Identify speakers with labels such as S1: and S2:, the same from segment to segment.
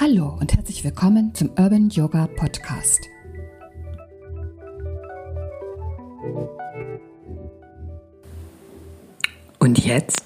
S1: Hallo und herzlich willkommen zum Urban Yoga Podcast. Und jetzt?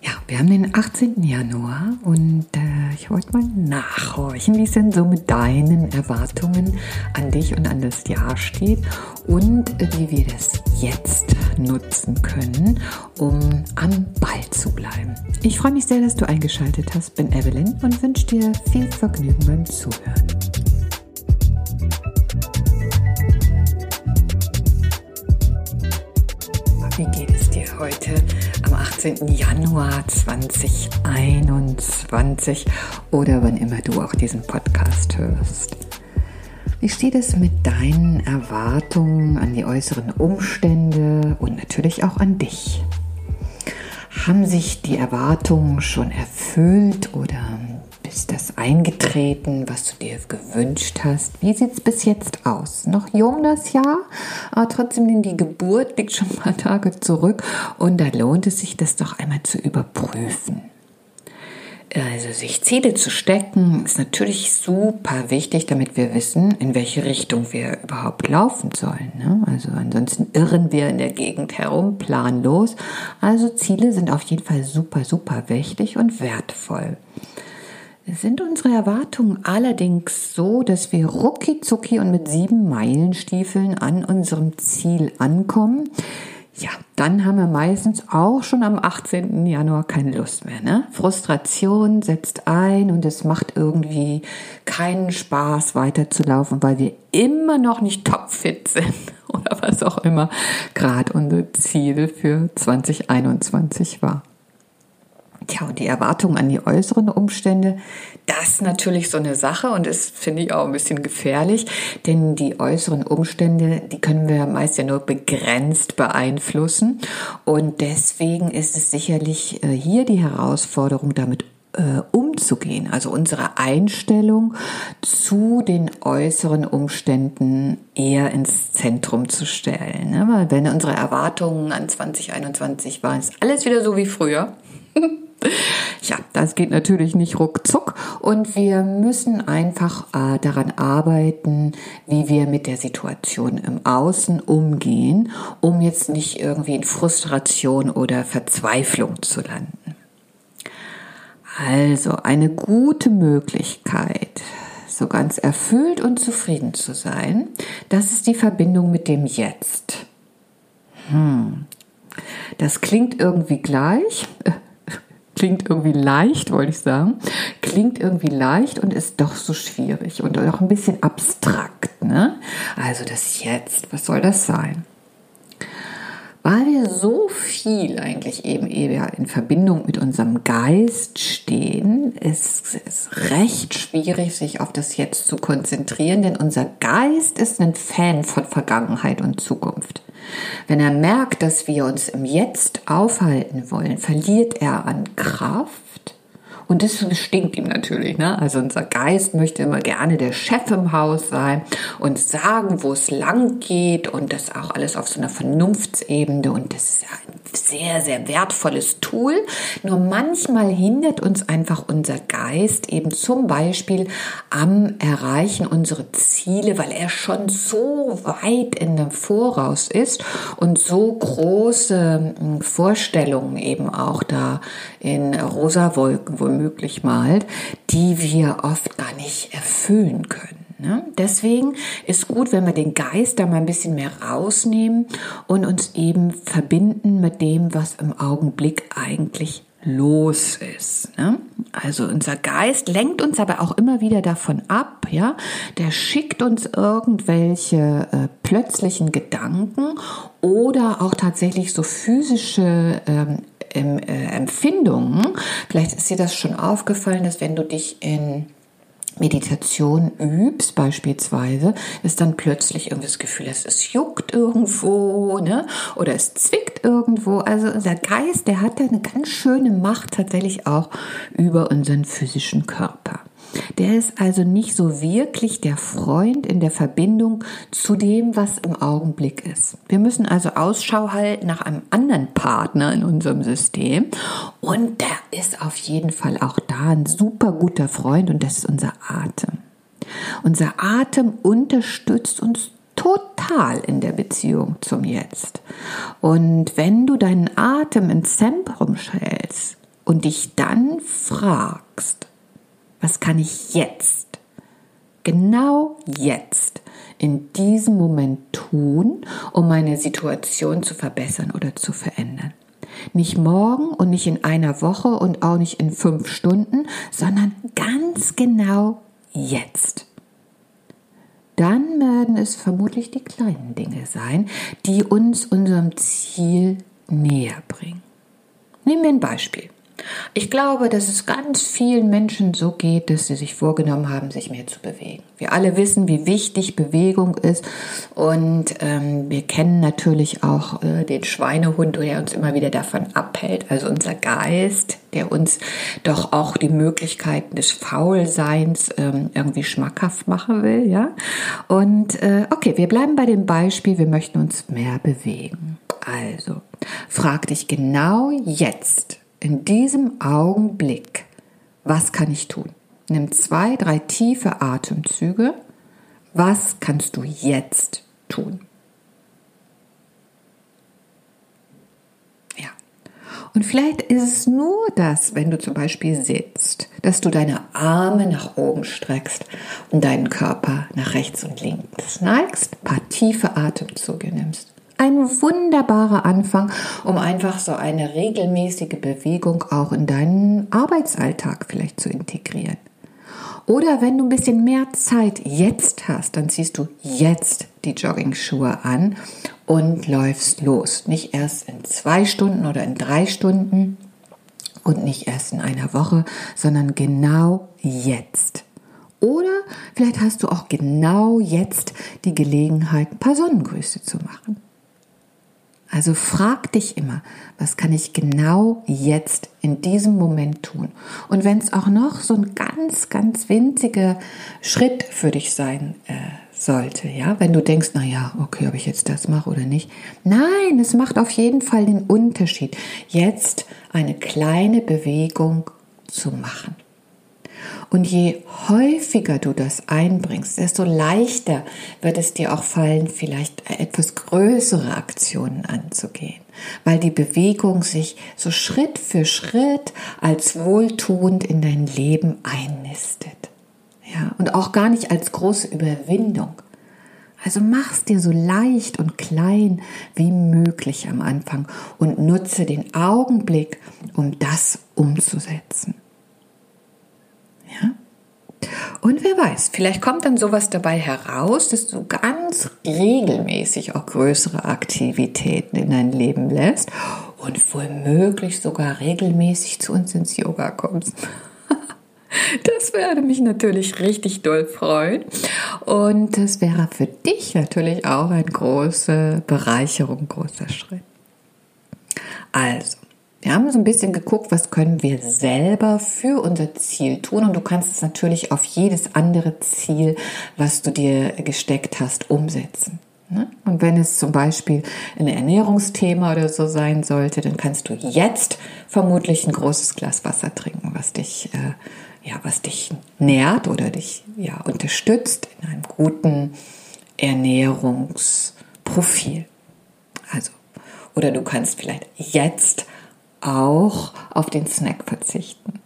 S1: Ja, wir haben den 18. Januar und äh, ich wollte mal nachhorchen, wie es denn so mit deinen Erwartungen an dich und an das Jahr steht und äh, wie wir das jetzt nutzen können, um am Ball zu bleiben. Ich freue mich sehr, dass du eingeschaltet hast. Bin Evelyn und wünsche dir viel Vergnügen beim Zuhören. Wie geht es dir heute am 18. Januar 2021 oder wann immer du auch diesen Podcast hörst? Wie steht es mit deinen Erwartungen an die äußeren Umstände und natürlich auch an dich? Haben sich die Erwartungen schon erfüllt oder ist das eingetreten, was du dir gewünscht hast? Wie sieht es bis jetzt aus? Noch jung das Jahr, aber trotzdem die Geburt liegt schon ein paar Tage zurück und da lohnt es sich, das doch einmal zu überprüfen. Also sich Ziele zu stecken ist natürlich super wichtig, damit wir wissen, in welche Richtung wir überhaupt laufen sollen. Ne? Also ansonsten irren wir in der Gegend herum, planlos. Also Ziele sind auf jeden Fall super, super wichtig und wertvoll. Sind unsere Erwartungen allerdings so, dass wir rucki zucki und mit sieben Meilenstiefeln an unserem Ziel ankommen? Ja, dann haben wir meistens auch schon am 18. Januar keine Lust mehr. Ne? Frustration setzt ein und es macht irgendwie keinen Spaß weiterzulaufen, weil wir immer noch nicht topfit sind oder was auch immer gerade unser Ziel für 2021 war. Tja, und die Erwartungen an die äußeren Umstände, das natürlich so eine Sache und das finde ich auch ein bisschen gefährlich, denn die äußeren Umstände, die können wir meist ja nur begrenzt beeinflussen und deswegen ist es sicherlich äh, hier die Herausforderung, damit äh, umzugehen, also unsere Einstellung zu den äußeren Umständen eher ins Zentrum zu stellen. Ne? Weil wenn unsere Erwartungen an 2021 waren, ist alles wieder so wie früher. Ja, das geht natürlich nicht ruckzuck und wir müssen einfach äh, daran arbeiten, wie wir mit der Situation im Außen umgehen, um jetzt nicht irgendwie in Frustration oder Verzweiflung zu landen. Also eine gute Möglichkeit, so ganz erfüllt und zufrieden zu sein, das ist die Verbindung mit dem Jetzt. Hm. Das klingt irgendwie gleich, klingt irgendwie leicht, wollte ich sagen, klingt irgendwie leicht und ist doch so schwierig und auch ein bisschen abstrakt. Ne? Also das Jetzt, was soll das sein? Weil wir so viel eigentlich eben eher in Verbindung mit unserem Geist stehen, ist es recht schwierig, sich auf das Jetzt zu konzentrieren, denn unser Geist ist ein Fan von Vergangenheit und Zukunft. Wenn er merkt, dass wir uns im Jetzt aufhalten wollen, verliert er an Kraft und das stinkt ihm natürlich. Ne? Also unser Geist möchte immer gerne der Chef im Haus sein und sagen, wo es lang geht und das auch alles auf so einer Vernunftsebene. Und das ist ein sehr, sehr wertvolles Tool. Nur manchmal hindert uns einfach unser Geist eben zum Beispiel am Erreichen unserer Ziele, weil er schon so weit in dem Voraus ist und so große hm, Vorstellungen eben auch da in rosa Wolken womöglich malt, die wir oft gar nicht erfüllen können. Ne? Deswegen ist gut, wenn wir den Geist da mal ein bisschen mehr rausnehmen und uns eben verbinden mit dem, was im Augenblick eigentlich los ist. Ne? Also unser Geist lenkt uns aber auch immer wieder davon ab, ja. Der schickt uns irgendwelche äh, plötzlichen Gedanken oder auch tatsächlich so physische ähm, äh, Empfindungen. Vielleicht ist dir das schon aufgefallen, dass wenn du dich in Meditation übst beispielsweise, ist dann plötzlich irgendwie das Gefühl, dass es juckt irgendwo, ne? Oder es zwickt irgendwo. Also unser Geist, der hat da eine ganz schöne Macht tatsächlich auch über unseren physischen Körper. Der ist also nicht so wirklich der Freund in der Verbindung zu dem, was im Augenblick ist. Wir müssen also Ausschau halten nach einem anderen Partner in unserem System und der ist auf jeden Fall auch da ein super guter Freund und das ist unser Atem. Unser Atem unterstützt uns total in der Beziehung zum Jetzt. Und wenn du deinen Atem ins Zentrum stellst und dich dann fragst, was kann ich jetzt, genau jetzt, in diesem Moment tun, um meine Situation zu verbessern oder zu verändern? Nicht morgen und nicht in einer Woche und auch nicht in fünf Stunden, sondern ganz genau jetzt dann werden es vermutlich die kleinen Dinge sein, die uns unserem Ziel näher bringen. Nehmen wir ein Beispiel. Ich glaube, dass es ganz vielen Menschen so geht, dass sie sich vorgenommen haben, sich mehr zu bewegen. Wir alle wissen, wie wichtig Bewegung ist und ähm, wir kennen natürlich auch äh, den Schweinehund, der uns immer wieder davon abhält. Also unser Geist, der uns doch auch die Möglichkeiten des Faulseins ähm, irgendwie schmackhaft machen will, ja. Und äh, okay, wir bleiben bei dem Beispiel, wir möchten uns mehr bewegen. Also frag dich genau jetzt in diesem Augenblick, was kann ich tun? Nimm zwei, drei tiefe Atemzüge. Was kannst du jetzt tun? Ja. Und vielleicht ist es nur das, wenn du zum Beispiel sitzt, dass du deine Arme nach oben streckst und deinen Körper nach rechts und links neigst, ein paar tiefe Atemzüge nimmst ein wunderbarer Anfang, um einfach so eine regelmäßige Bewegung auch in deinen Arbeitsalltag vielleicht zu integrieren. Oder wenn du ein bisschen mehr Zeit jetzt hast, dann ziehst du jetzt die Jogging-Schuhe an und läufst los. Nicht erst in zwei Stunden oder in drei Stunden und nicht erst in einer Woche, sondern genau jetzt. Oder vielleicht hast du auch genau jetzt die Gelegenheit, ein paar Sonnengrüße zu machen. Also frag dich immer, was kann ich genau jetzt in diesem Moment tun? Und wenn es auch noch so ein ganz, ganz winziger Schritt für dich sein äh, sollte, ja, wenn du denkst, na ja, okay, ob ich jetzt das mache oder nicht. Nein, es macht auf jeden Fall den Unterschied, jetzt eine kleine Bewegung zu machen. Und je häufiger du das einbringst, desto leichter wird es dir auch fallen, vielleicht etwas größere Aktionen anzugehen, weil die Bewegung sich so Schritt für Schritt als wohltuend in dein Leben einnistet. Ja, und auch gar nicht als große Überwindung. Also mach's dir so leicht und klein wie möglich am Anfang und nutze den Augenblick, um das umzusetzen. Ja? Und wer weiß, vielleicht kommt dann sowas dabei heraus, dass du ganz regelmäßig auch größere Aktivitäten in dein Leben lässt und womöglich sogar regelmäßig zu uns ins Yoga kommst. Das würde mich natürlich richtig doll freuen. Und das wäre für dich natürlich auch eine große Bereicherung, großer Schritt. Also, wir haben so ein bisschen geguckt, was können wir selber für unser Ziel tun. Und du kannst es natürlich auf jedes andere Ziel, was du dir gesteckt hast, umsetzen. Ne? Und wenn es zum Beispiel ein Ernährungsthema oder so sein sollte, dann kannst du jetzt vermutlich ein großes Glas Wasser trinken, was dich, äh, ja, was dich nährt oder dich ja, unterstützt in einem guten Ernährungsprofil. Also, oder du kannst vielleicht jetzt auch auf den Snack verzichten.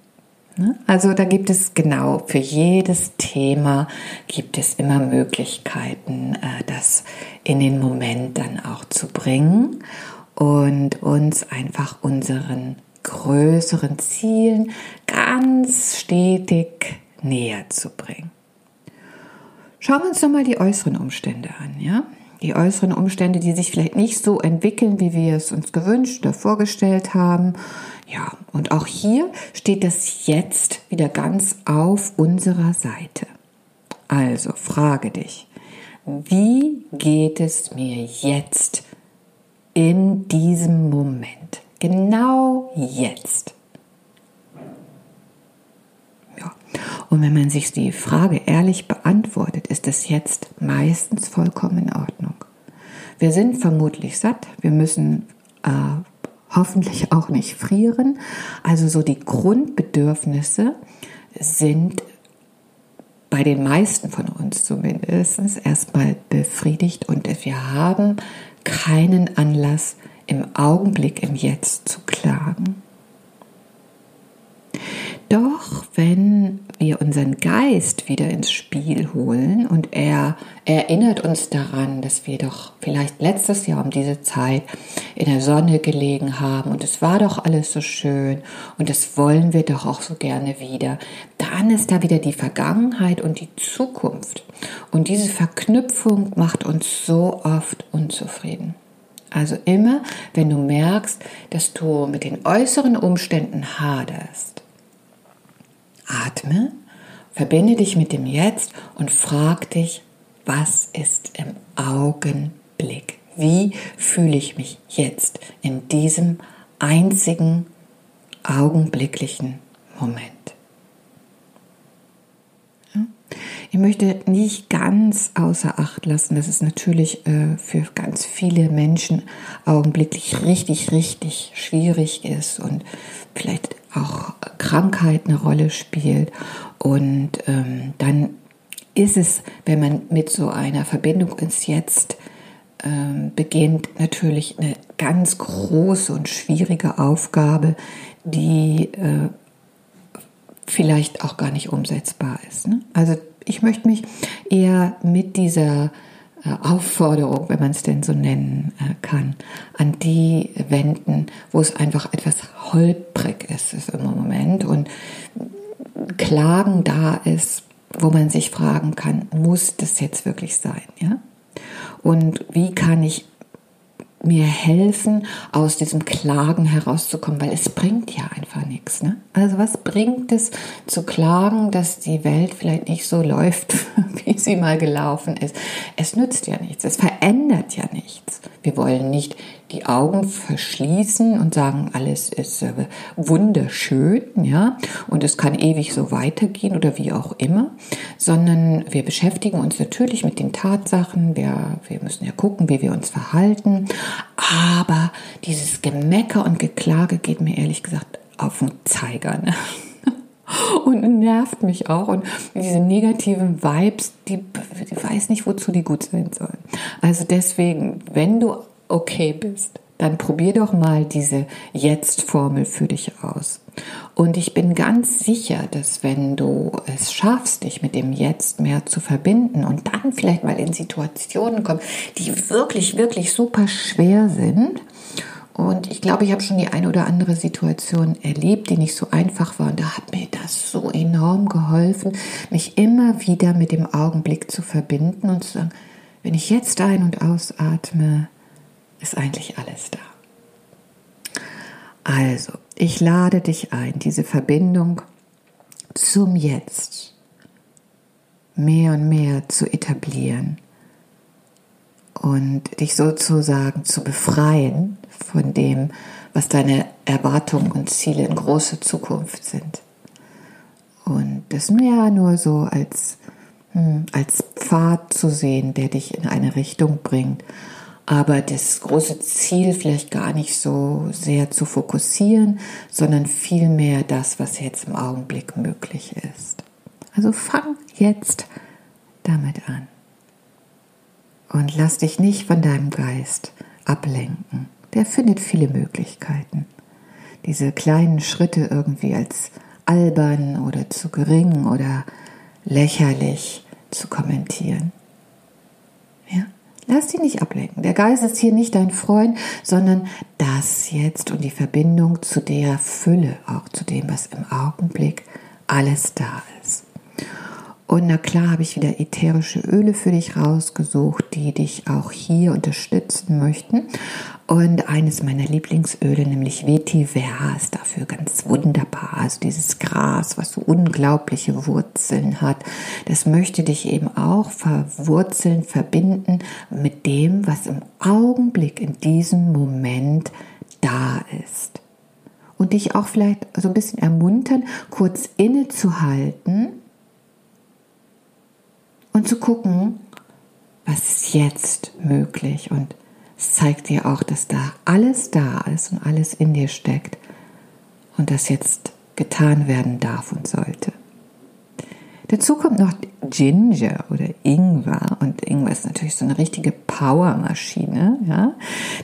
S1: Ne? Also da gibt es genau für jedes Thema gibt es immer Möglichkeiten, äh, das in den Moment dann auch zu bringen und uns einfach unseren größeren Zielen ganz stetig näher zu bringen. Schauen wir uns nochmal die äußeren Umstände an, ja? Die äußeren Umstände, die sich vielleicht nicht so entwickeln, wie wir es uns gewünscht oder vorgestellt haben. Ja, und auch hier steht das Jetzt wieder ganz auf unserer Seite. Also frage dich, wie geht es mir jetzt in diesem Moment? Genau jetzt. Ja. Und wenn man sich die Frage ehrlich beantwortet, ist es jetzt meistens vollkommen in Ordnung. Wir sind vermutlich satt, wir müssen äh, hoffentlich auch nicht frieren. Also so die Grundbedürfnisse sind bei den meisten von uns zumindest erstmal befriedigt und wir haben keinen Anlass im Augenblick, im Jetzt zu klagen. Doch wenn wir unseren Geist wieder ins Spiel holen und er erinnert uns daran, dass wir doch vielleicht letztes Jahr um diese Zeit in der Sonne gelegen haben und es war doch alles so schön und das wollen wir doch auch so gerne wieder, dann ist da wieder die Vergangenheit und die Zukunft. Und diese Verknüpfung macht uns so oft unzufrieden. Also immer, wenn du merkst, dass du mit den äußeren Umständen haderst, Atme, verbinde dich mit dem Jetzt und frag dich, was ist im Augenblick? Wie fühle ich mich jetzt in diesem einzigen augenblicklichen Moment? Ich möchte nicht ganz außer Acht lassen, dass es natürlich äh, für ganz viele Menschen augenblicklich richtig, richtig schwierig ist und vielleicht auch Krankheit eine Rolle spielt. Und ähm, dann ist es, wenn man mit so einer Verbindung ins Jetzt ähm, beginnt, natürlich eine ganz große und schwierige Aufgabe, die äh, vielleicht auch gar nicht umsetzbar ist. Ne? Also ich möchte mich eher mit dieser Aufforderung, wenn man es denn so nennen äh, kann, an die wenden, wo es einfach etwas holprig ist, ist im Moment und Klagen da ist, wo man sich fragen kann, muss das jetzt wirklich sein, ja? Und wie kann ich mir helfen, aus diesem Klagen herauszukommen, weil es bringt ja einfach nichts. Ne? Also was bringt es zu klagen, dass die Welt vielleicht nicht so läuft, wie sie mal gelaufen ist? Es nützt ja nichts, es verändert ja nichts. Wir wollen nicht die Augen verschließen und sagen, alles ist äh, wunderschön, ja, und es kann ewig so weitergehen oder wie auch immer, sondern wir beschäftigen uns natürlich mit den Tatsachen, wir, wir müssen ja gucken, wie wir uns verhalten, aber dieses Gemecker und Geklage geht mir ehrlich gesagt auf den Zeiger. Ne? und nervt mich auch. Und diese negativen Vibes, die, die weiß nicht, wozu die gut sein sollen. Also deswegen, wenn du okay bist, dann probier doch mal diese Jetzt-Formel für dich aus. Und ich bin ganz sicher, dass wenn du es schaffst, dich mit dem Jetzt mehr zu verbinden und dann vielleicht mal in Situationen kommst, die wirklich, wirklich super schwer sind, und ich glaube, ich habe schon die eine oder andere Situation erlebt, die nicht so einfach war. Und da hat mir das so enorm geholfen, mich immer wieder mit dem Augenblick zu verbinden und zu sagen, wenn ich jetzt ein- und ausatme, ist eigentlich alles da. Also, ich lade dich ein, diese Verbindung zum Jetzt mehr und mehr zu etablieren und dich sozusagen zu befreien von dem, was deine Erwartungen und Ziele in große Zukunft sind. Und das mehr nur so als, hm, als Pfad zu sehen, der dich in eine Richtung bringt aber das große Ziel vielleicht gar nicht so sehr zu fokussieren, sondern vielmehr das, was jetzt im Augenblick möglich ist. Also fang jetzt damit an und lass dich nicht von deinem Geist ablenken. Der findet viele Möglichkeiten. Diese kleinen Schritte irgendwie als albern oder zu gering oder lächerlich zu kommentieren. Lass dich nicht ablenken. Der Geist ist hier nicht dein Freund, sondern das jetzt und die Verbindung zu der Fülle, auch zu dem, was im Augenblick alles da ist. Und na klar habe ich wieder ätherische Öle für dich rausgesucht, die dich auch hier unterstützen möchten. Und eines meiner Lieblingsöle, nämlich Vetiver, ist dafür ganz wunderbar. Also dieses Gras, was so unglaubliche Wurzeln hat, das möchte dich eben auch verwurzeln, verbinden mit dem, was im Augenblick, in diesem Moment da ist. Und dich auch vielleicht so ein bisschen ermuntern, kurz innezuhalten und zu gucken, was ist jetzt möglich. Und es zeigt dir auch, dass da alles da ist und alles in dir steckt und das jetzt getan werden darf und sollte. Dazu kommt noch Ginger oder Ingwer und Ingwer ist natürlich so eine richtige Powermaschine, ja.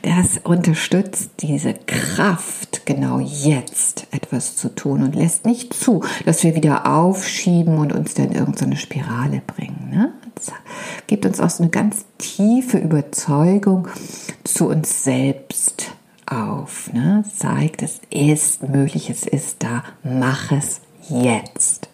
S1: Das unterstützt diese Kraft, genau jetzt etwas zu tun und lässt nicht zu, dass wir wieder aufschieben und uns dann irgendeine Spirale bringen. Ne? Gibt uns auch so eine ganz tiefe Überzeugung zu uns selbst auf. Ne? Zeigt, es ist möglich, es ist da, mach es jetzt.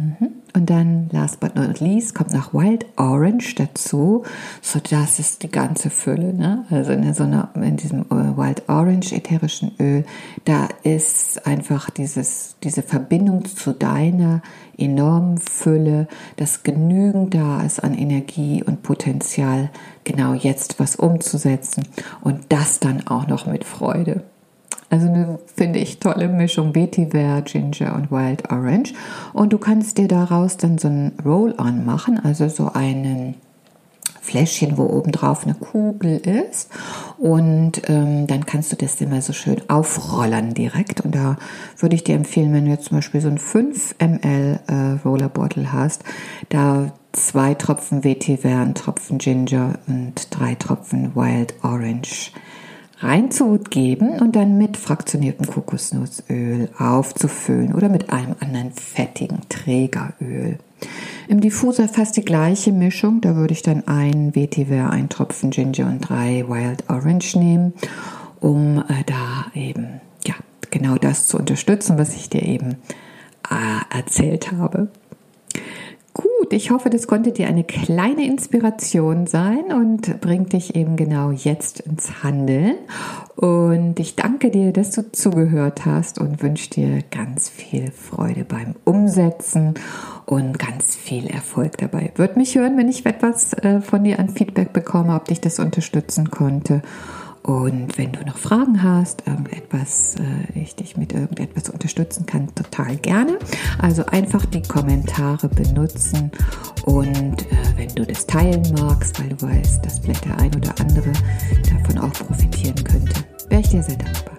S1: Mhm. Und dann, last but not least, kommt noch Wild Orange dazu, so das ist die ganze Fülle. Ne? Also in, so einer, in diesem äh, Wild Orange ätherischen Öl, da ist einfach dieses, diese Verbindung zu deiner enormen Fülle, dass genügend da ist an Energie und Potenzial, genau jetzt was umzusetzen und das dann auch noch mit Freude. Also eine, finde ich, tolle Mischung Vetiver, Ginger und Wild Orange. Und du kannst dir daraus dann so ein Roll-On machen, also so einen Fläschchen, wo oben drauf eine Kugel ist. Und ähm, dann kannst du das immer so schön aufrollern direkt. Und da würde ich dir empfehlen, wenn du jetzt zum Beispiel so ein 5 ml äh, Roller Bottle hast, da zwei Tropfen Vetiver, ein Tropfen Ginger und drei Tropfen Wild Orange reinzugeben und dann mit fraktioniertem Kokosnussöl aufzufüllen oder mit einem anderen fettigen Trägeröl. Im Diffuser fast die gleiche Mischung, da würde ich dann ein Vetiver, ein Tropfen Ginger und drei Wild Orange nehmen, um äh, da eben ja genau das zu unterstützen, was ich dir eben äh, erzählt habe. Ich hoffe, das konnte dir eine kleine Inspiration sein und bringt dich eben genau jetzt ins Handeln. Und ich danke dir, dass du zugehört hast und wünsche dir ganz viel Freude beim Umsetzen und ganz viel Erfolg dabei. Würde mich hören, wenn ich etwas äh, von dir an Feedback bekomme, ob dich das unterstützen konnte. Und wenn du noch Fragen hast, irgendetwas, äh, ich dich mit irgendetwas unterstützen kann, total gerne. Also einfach die Kommentare benutzen und äh, wenn du das teilen magst, weil du weißt, dass vielleicht der ein oder andere davon auch profitieren könnte, wäre ich dir sehr dankbar.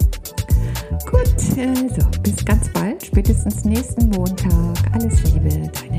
S1: Gut, also bis ganz bald, spätestens nächsten Montag. Alles Liebe, dein